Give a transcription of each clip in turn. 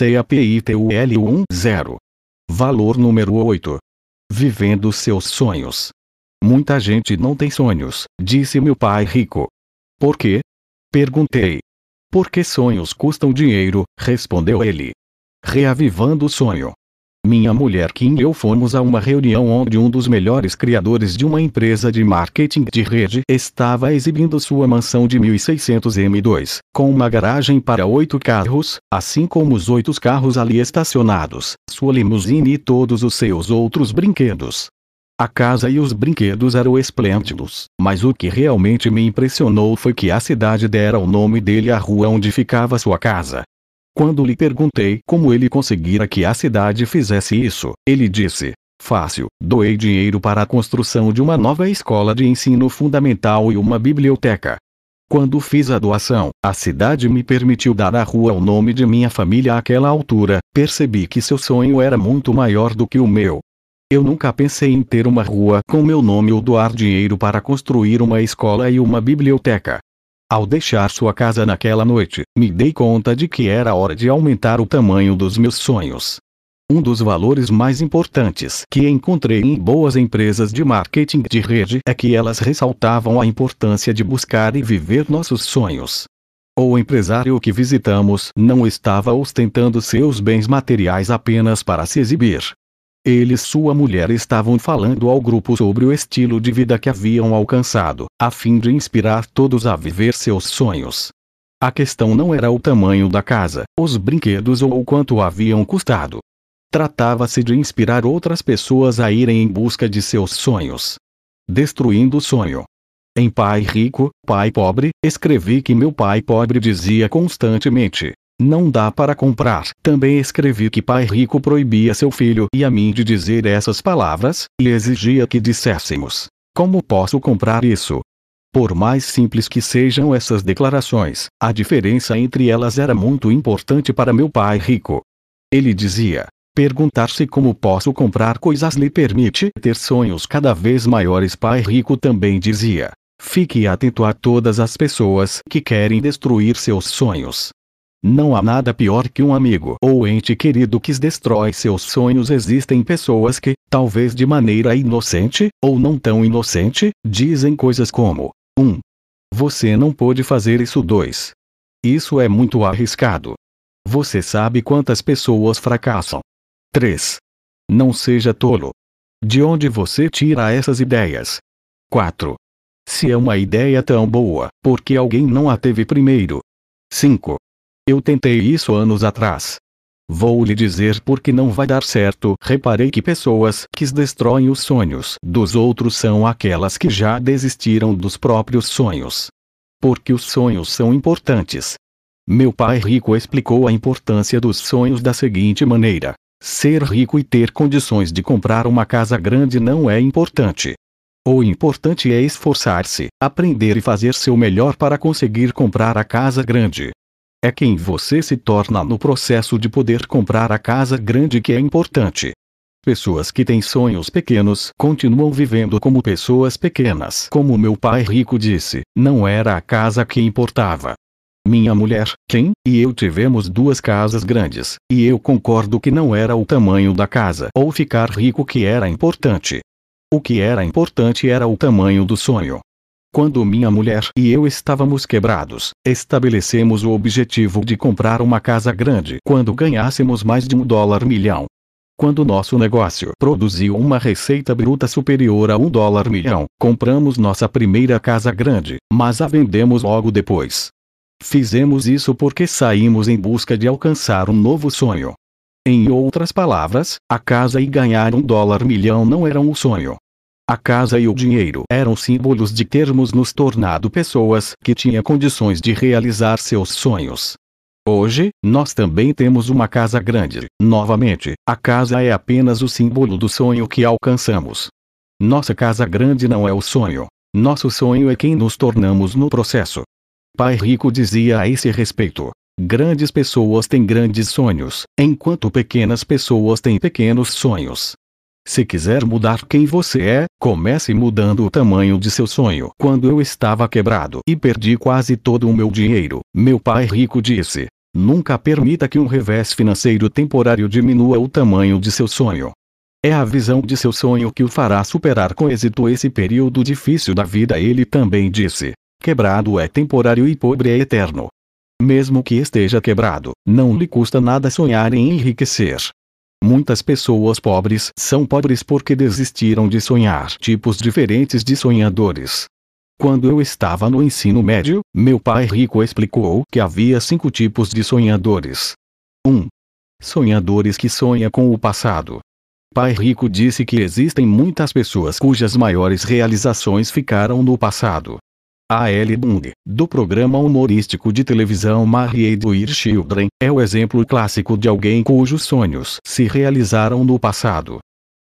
CAPITUL 10. Valor número 8. Vivendo seus sonhos. Muita gente não tem sonhos, disse meu pai rico. Por quê? Perguntei. Porque sonhos custam dinheiro, respondeu ele. Reavivando o sonho. Minha mulher Kim e eu fomos a uma reunião onde um dos melhores criadores de uma empresa de marketing de rede estava exibindo sua mansão de 1600 M2, com uma garagem para oito carros, assim como os oito carros ali estacionados, sua limusine e todos os seus outros brinquedos. A casa e os brinquedos eram esplêndidos, mas o que realmente me impressionou foi que a cidade dera o nome dele à rua onde ficava sua casa. Quando lhe perguntei como ele conseguira que a cidade fizesse isso, ele disse: Fácil, doei dinheiro para a construção de uma nova escola de ensino fundamental e uma biblioteca. Quando fiz a doação, a cidade me permitiu dar à rua o nome de minha família àquela altura, percebi que seu sonho era muito maior do que o meu. Eu nunca pensei em ter uma rua com meu nome ou doar dinheiro para construir uma escola e uma biblioteca. Ao deixar sua casa naquela noite, me dei conta de que era hora de aumentar o tamanho dos meus sonhos. Um dos valores mais importantes que encontrei em boas empresas de marketing de rede é que elas ressaltavam a importância de buscar e viver nossos sonhos. O empresário que visitamos não estava ostentando seus bens materiais apenas para se exibir, ele e sua mulher estavam falando ao grupo sobre o estilo de vida que haviam alcançado, a fim de inspirar todos a viver seus sonhos. A questão não era o tamanho da casa, os brinquedos ou o quanto haviam custado. Tratava-se de inspirar outras pessoas a irem em busca de seus sonhos. Destruindo o sonho. Em Pai Rico, Pai Pobre, escrevi que meu pai pobre dizia constantemente: não dá para comprar. Também escrevi que pai rico proibia seu filho e a mim de dizer essas palavras, e exigia que disséssemos: Como posso comprar isso? Por mais simples que sejam essas declarações, a diferença entre elas era muito importante para meu pai rico. Ele dizia: Perguntar-se como posso comprar coisas lhe permite ter sonhos cada vez maiores. Pai rico também dizia: Fique atento a todas as pessoas que querem destruir seus sonhos. Não há nada pior que um amigo ou ente querido que destrói seus sonhos. Existem pessoas que, talvez de maneira inocente, ou não tão inocente, dizem coisas como: 1. Um, você não pode fazer isso. 2. Isso é muito arriscado. Você sabe quantas pessoas fracassam. 3. Não seja tolo. De onde você tira essas ideias? 4. Se é uma ideia tão boa, por que alguém não a teve primeiro? 5. Eu tentei isso anos atrás. Vou lhe dizer porque não vai dar certo. Reparei que pessoas que destroem os sonhos dos outros são aquelas que já desistiram dos próprios sonhos. Porque os sonhos são importantes. Meu pai rico explicou a importância dos sonhos da seguinte maneira: ser rico e ter condições de comprar uma casa grande não é importante. O importante é esforçar-se, aprender e fazer seu melhor para conseguir comprar a casa grande. É quem você se torna no processo de poder comprar a casa grande que é importante. Pessoas que têm sonhos pequenos continuam vivendo como pessoas pequenas. Como meu pai rico disse, não era a casa que importava. Minha mulher, Ken, e eu tivemos duas casas grandes, e eu concordo que não era o tamanho da casa ou ficar rico que era importante. O que era importante era o tamanho do sonho. Quando minha mulher e eu estávamos quebrados, estabelecemos o objetivo de comprar uma casa grande quando ganhássemos mais de um dólar milhão. Quando nosso negócio produziu uma receita bruta superior a um dólar milhão, compramos nossa primeira casa grande, mas a vendemos logo depois. Fizemos isso porque saímos em busca de alcançar um novo sonho. Em outras palavras, a casa e ganhar um dólar milhão não eram o sonho, a casa e o dinheiro eram símbolos de termos nos tornado pessoas que tinham condições de realizar seus sonhos. Hoje, nós também temos uma casa grande. Novamente, a casa é apenas o símbolo do sonho que alcançamos. Nossa casa grande não é o sonho. Nosso sonho é quem nos tornamos no processo. Pai Rico dizia a esse respeito: Grandes pessoas têm grandes sonhos, enquanto pequenas pessoas têm pequenos sonhos. Se quiser mudar quem você é, comece mudando o tamanho de seu sonho. Quando eu estava quebrado e perdi quase todo o meu dinheiro, meu pai rico disse: Nunca permita que um revés financeiro temporário diminua o tamanho de seu sonho. É a visão de seu sonho que o fará superar com êxito esse período difícil da vida. Ele também disse: quebrado é temporário e pobre é eterno. Mesmo que esteja quebrado, não lhe custa nada sonhar em enriquecer. Muitas pessoas pobres são pobres porque desistiram de sonhar. Tipos diferentes de sonhadores. Quando eu estava no ensino médio, meu pai rico explicou que havia cinco tipos de sonhadores. 1. Um, sonhadores que sonham com o passado. Pai Rico disse que existem muitas pessoas cujas maiores realizações ficaram no passado. A Ellie Bundy, do programa humorístico de televisão Married with Children, é o exemplo clássico de alguém cujos sonhos se realizaram no passado.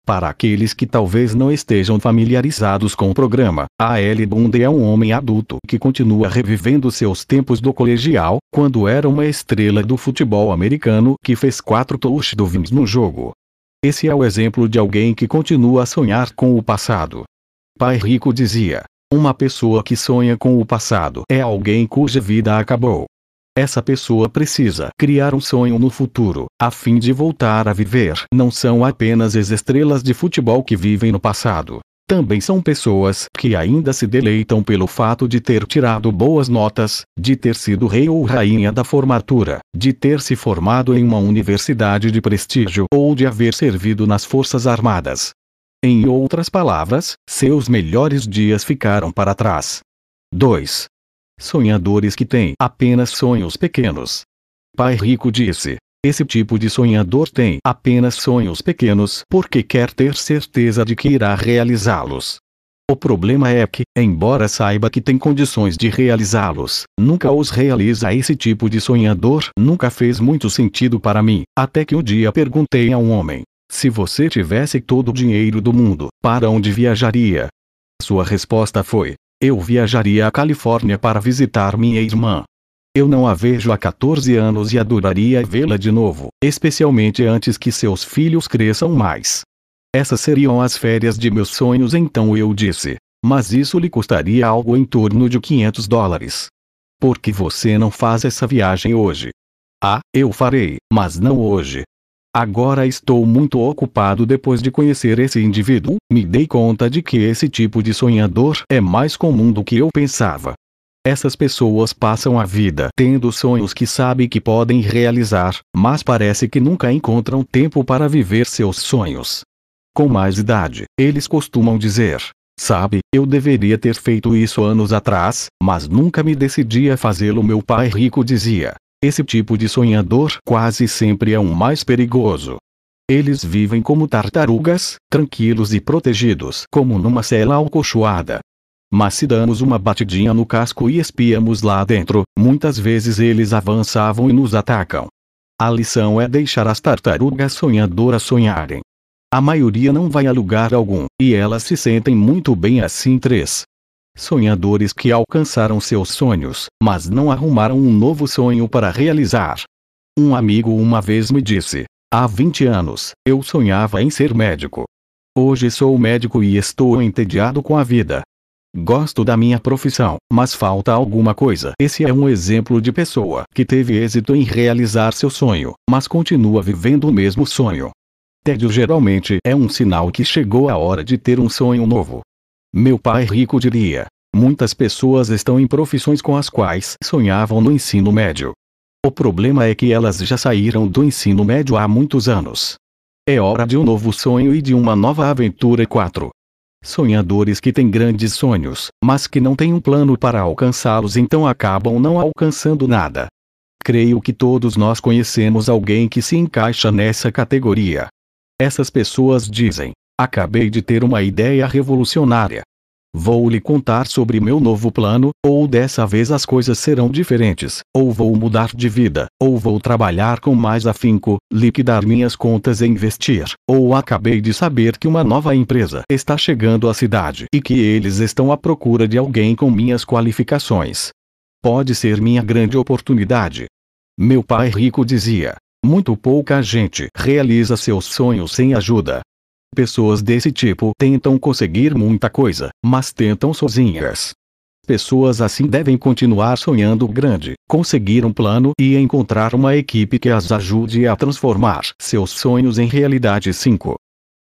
Para aqueles que talvez não estejam familiarizados com o programa, a Ellie Bundy é um homem adulto que continua revivendo seus tempos do colegial, quando era uma estrela do futebol americano que fez quatro touchdowns no jogo. Esse é o exemplo de alguém que continua a sonhar com o passado. Pai Rico dizia: Uma pessoa que sonha com o passado é alguém cuja vida acabou. Essa pessoa precisa criar um sonho no futuro, a fim de voltar a viver. Não são apenas as estrelas de futebol que vivem no passado. Também são pessoas que ainda se deleitam pelo fato de ter tirado boas notas, de ter sido rei ou rainha da formatura, de ter se formado em uma universidade de prestígio ou de haver servido nas Forças Armadas. Em outras palavras, seus melhores dias ficaram para trás. 2. Sonhadores que têm apenas sonhos pequenos. Pai Rico disse: Esse tipo de sonhador tem apenas sonhos pequenos porque quer ter certeza de que irá realizá-los. O problema é que, embora saiba que tem condições de realizá-los, nunca os realiza. Esse tipo de sonhador nunca fez muito sentido para mim, até que um dia perguntei a um homem: se você tivesse todo o dinheiro do mundo, para onde viajaria? Sua resposta foi: eu viajaria à Califórnia para visitar minha irmã. Eu não a vejo há 14 anos e adoraria vê-la de novo, especialmente antes que seus filhos cresçam mais. Essas seriam as férias de meus sonhos, então eu disse. Mas isso lhe custaria algo em torno de 500 dólares. Por que você não faz essa viagem hoje? Ah, eu farei, mas não hoje. Agora estou muito ocupado depois de conhecer esse indivíduo, me dei conta de que esse tipo de sonhador é mais comum do que eu pensava. Essas pessoas passam a vida tendo sonhos que sabem que podem realizar, mas parece que nunca encontram tempo para viver seus sonhos. Com mais idade, eles costumam dizer: Sabe, eu deveria ter feito isso anos atrás, mas nunca me decidi a fazê-lo. Meu pai rico dizia: esse tipo de sonhador quase sempre é um mais perigoso. Eles vivem como tartarugas, tranquilos e protegidos, como numa cela alcochoada. Mas se damos uma batidinha no casco e espiamos lá dentro, muitas vezes eles avançavam e nos atacam. A lição é deixar as tartarugas sonhadoras sonharem. A maioria não vai a lugar algum, e elas se sentem muito bem assim. 3. Sonhadores que alcançaram seus sonhos, mas não arrumaram um novo sonho para realizar. Um amigo uma vez me disse: Há 20 anos, eu sonhava em ser médico. Hoje sou médico e estou entediado com a vida. Gosto da minha profissão, mas falta alguma coisa. Esse é um exemplo de pessoa que teve êxito em realizar seu sonho, mas continua vivendo o mesmo sonho. Tédio geralmente é um sinal que chegou a hora de ter um sonho novo. Meu pai rico diria: muitas pessoas estão em profissões com as quais sonhavam no ensino médio. O problema é que elas já saíram do ensino médio há muitos anos. É hora de um novo sonho e de uma nova aventura. 4. Sonhadores que têm grandes sonhos, mas que não têm um plano para alcançá-los então acabam não alcançando nada. Creio que todos nós conhecemos alguém que se encaixa nessa categoria. Essas pessoas dizem: Acabei de ter uma ideia revolucionária. Vou lhe contar sobre meu novo plano, ou dessa vez as coisas serão diferentes, ou vou mudar de vida, ou vou trabalhar com mais afinco, liquidar minhas contas e investir, ou acabei de saber que uma nova empresa está chegando à cidade e que eles estão à procura de alguém com minhas qualificações. Pode ser minha grande oportunidade. Meu pai rico dizia: muito pouca gente realiza seus sonhos sem ajuda. Pessoas desse tipo tentam conseguir muita coisa, mas tentam sozinhas. Pessoas assim devem continuar sonhando grande, conseguir um plano e encontrar uma equipe que as ajude a transformar seus sonhos em realidade. 5.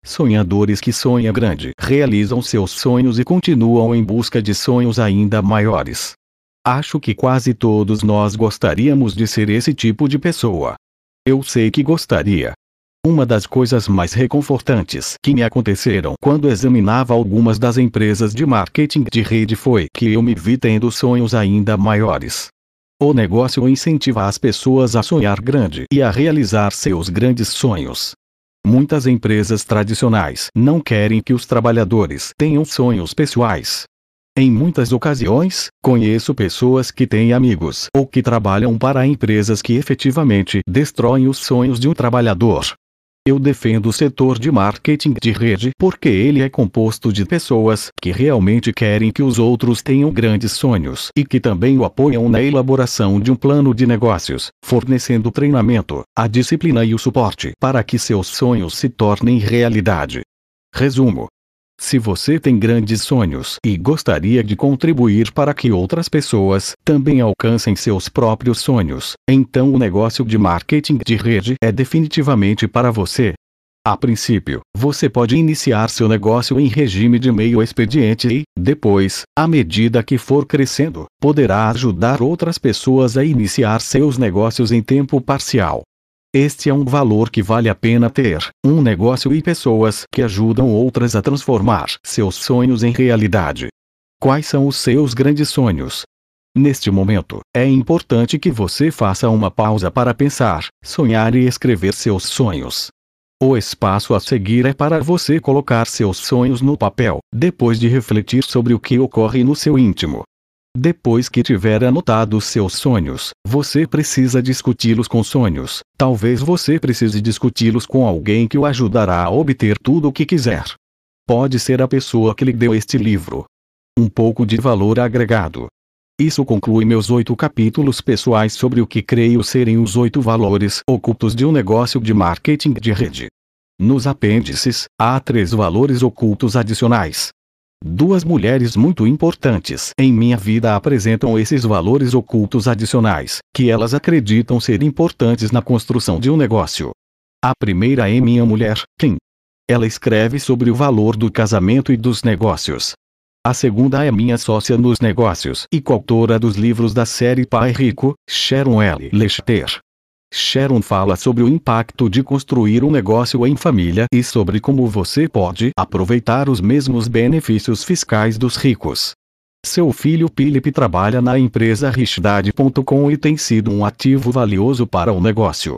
Sonhadores que sonham grande realizam seus sonhos e continuam em busca de sonhos ainda maiores. Acho que quase todos nós gostaríamos de ser esse tipo de pessoa. Eu sei que gostaria. Uma das coisas mais reconfortantes que me aconteceram quando examinava algumas das empresas de marketing de rede foi que eu me vi tendo sonhos ainda maiores. O negócio incentiva as pessoas a sonhar grande e a realizar seus grandes sonhos. Muitas empresas tradicionais não querem que os trabalhadores tenham sonhos pessoais. Em muitas ocasiões, conheço pessoas que têm amigos ou que trabalham para empresas que efetivamente destroem os sonhos de um trabalhador. Eu defendo o setor de marketing de rede porque ele é composto de pessoas que realmente querem que os outros tenham grandes sonhos e que também o apoiam na elaboração de um plano de negócios, fornecendo treinamento, a disciplina e o suporte para que seus sonhos se tornem realidade. Resumo: se você tem grandes sonhos e gostaria de contribuir para que outras pessoas também alcancem seus próprios sonhos, então o negócio de marketing de rede é definitivamente para você. A princípio, você pode iniciar seu negócio em regime de meio expediente e, depois, à medida que for crescendo, poderá ajudar outras pessoas a iniciar seus negócios em tempo parcial. Este é um valor que vale a pena ter, um negócio e pessoas que ajudam outras a transformar seus sonhos em realidade. Quais são os seus grandes sonhos? Neste momento, é importante que você faça uma pausa para pensar, sonhar e escrever seus sonhos. O espaço a seguir é para você colocar seus sonhos no papel, depois de refletir sobre o que ocorre no seu íntimo. Depois que tiver anotado seus sonhos, você precisa discuti-los com sonhos. Talvez você precise discuti-los com alguém que o ajudará a obter tudo o que quiser. Pode ser a pessoa que lhe deu este livro. Um pouco de valor agregado. Isso conclui meus oito capítulos pessoais sobre o que creio serem os oito valores ocultos de um negócio de marketing de rede. Nos apêndices, há três valores ocultos adicionais. Duas mulheres muito importantes em minha vida apresentam esses valores ocultos adicionais, que elas acreditam ser importantes na construção de um negócio. A primeira é minha mulher, Kim. Ela escreve sobre o valor do casamento e dos negócios. A segunda é minha sócia nos negócios e coautora dos livros da série Pai Rico, Sharon L. Lechter. Sharon fala sobre o impacto de construir um negócio em família e sobre como você pode aproveitar os mesmos benefícios fiscais dos ricos. Seu filho Philip trabalha na empresa Richdad.com e tem sido um ativo valioso para o negócio.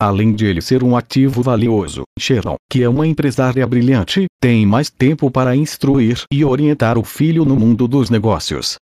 Além de ele ser um ativo valioso, Sharon, que é uma empresária brilhante, tem mais tempo para instruir e orientar o filho no mundo dos negócios.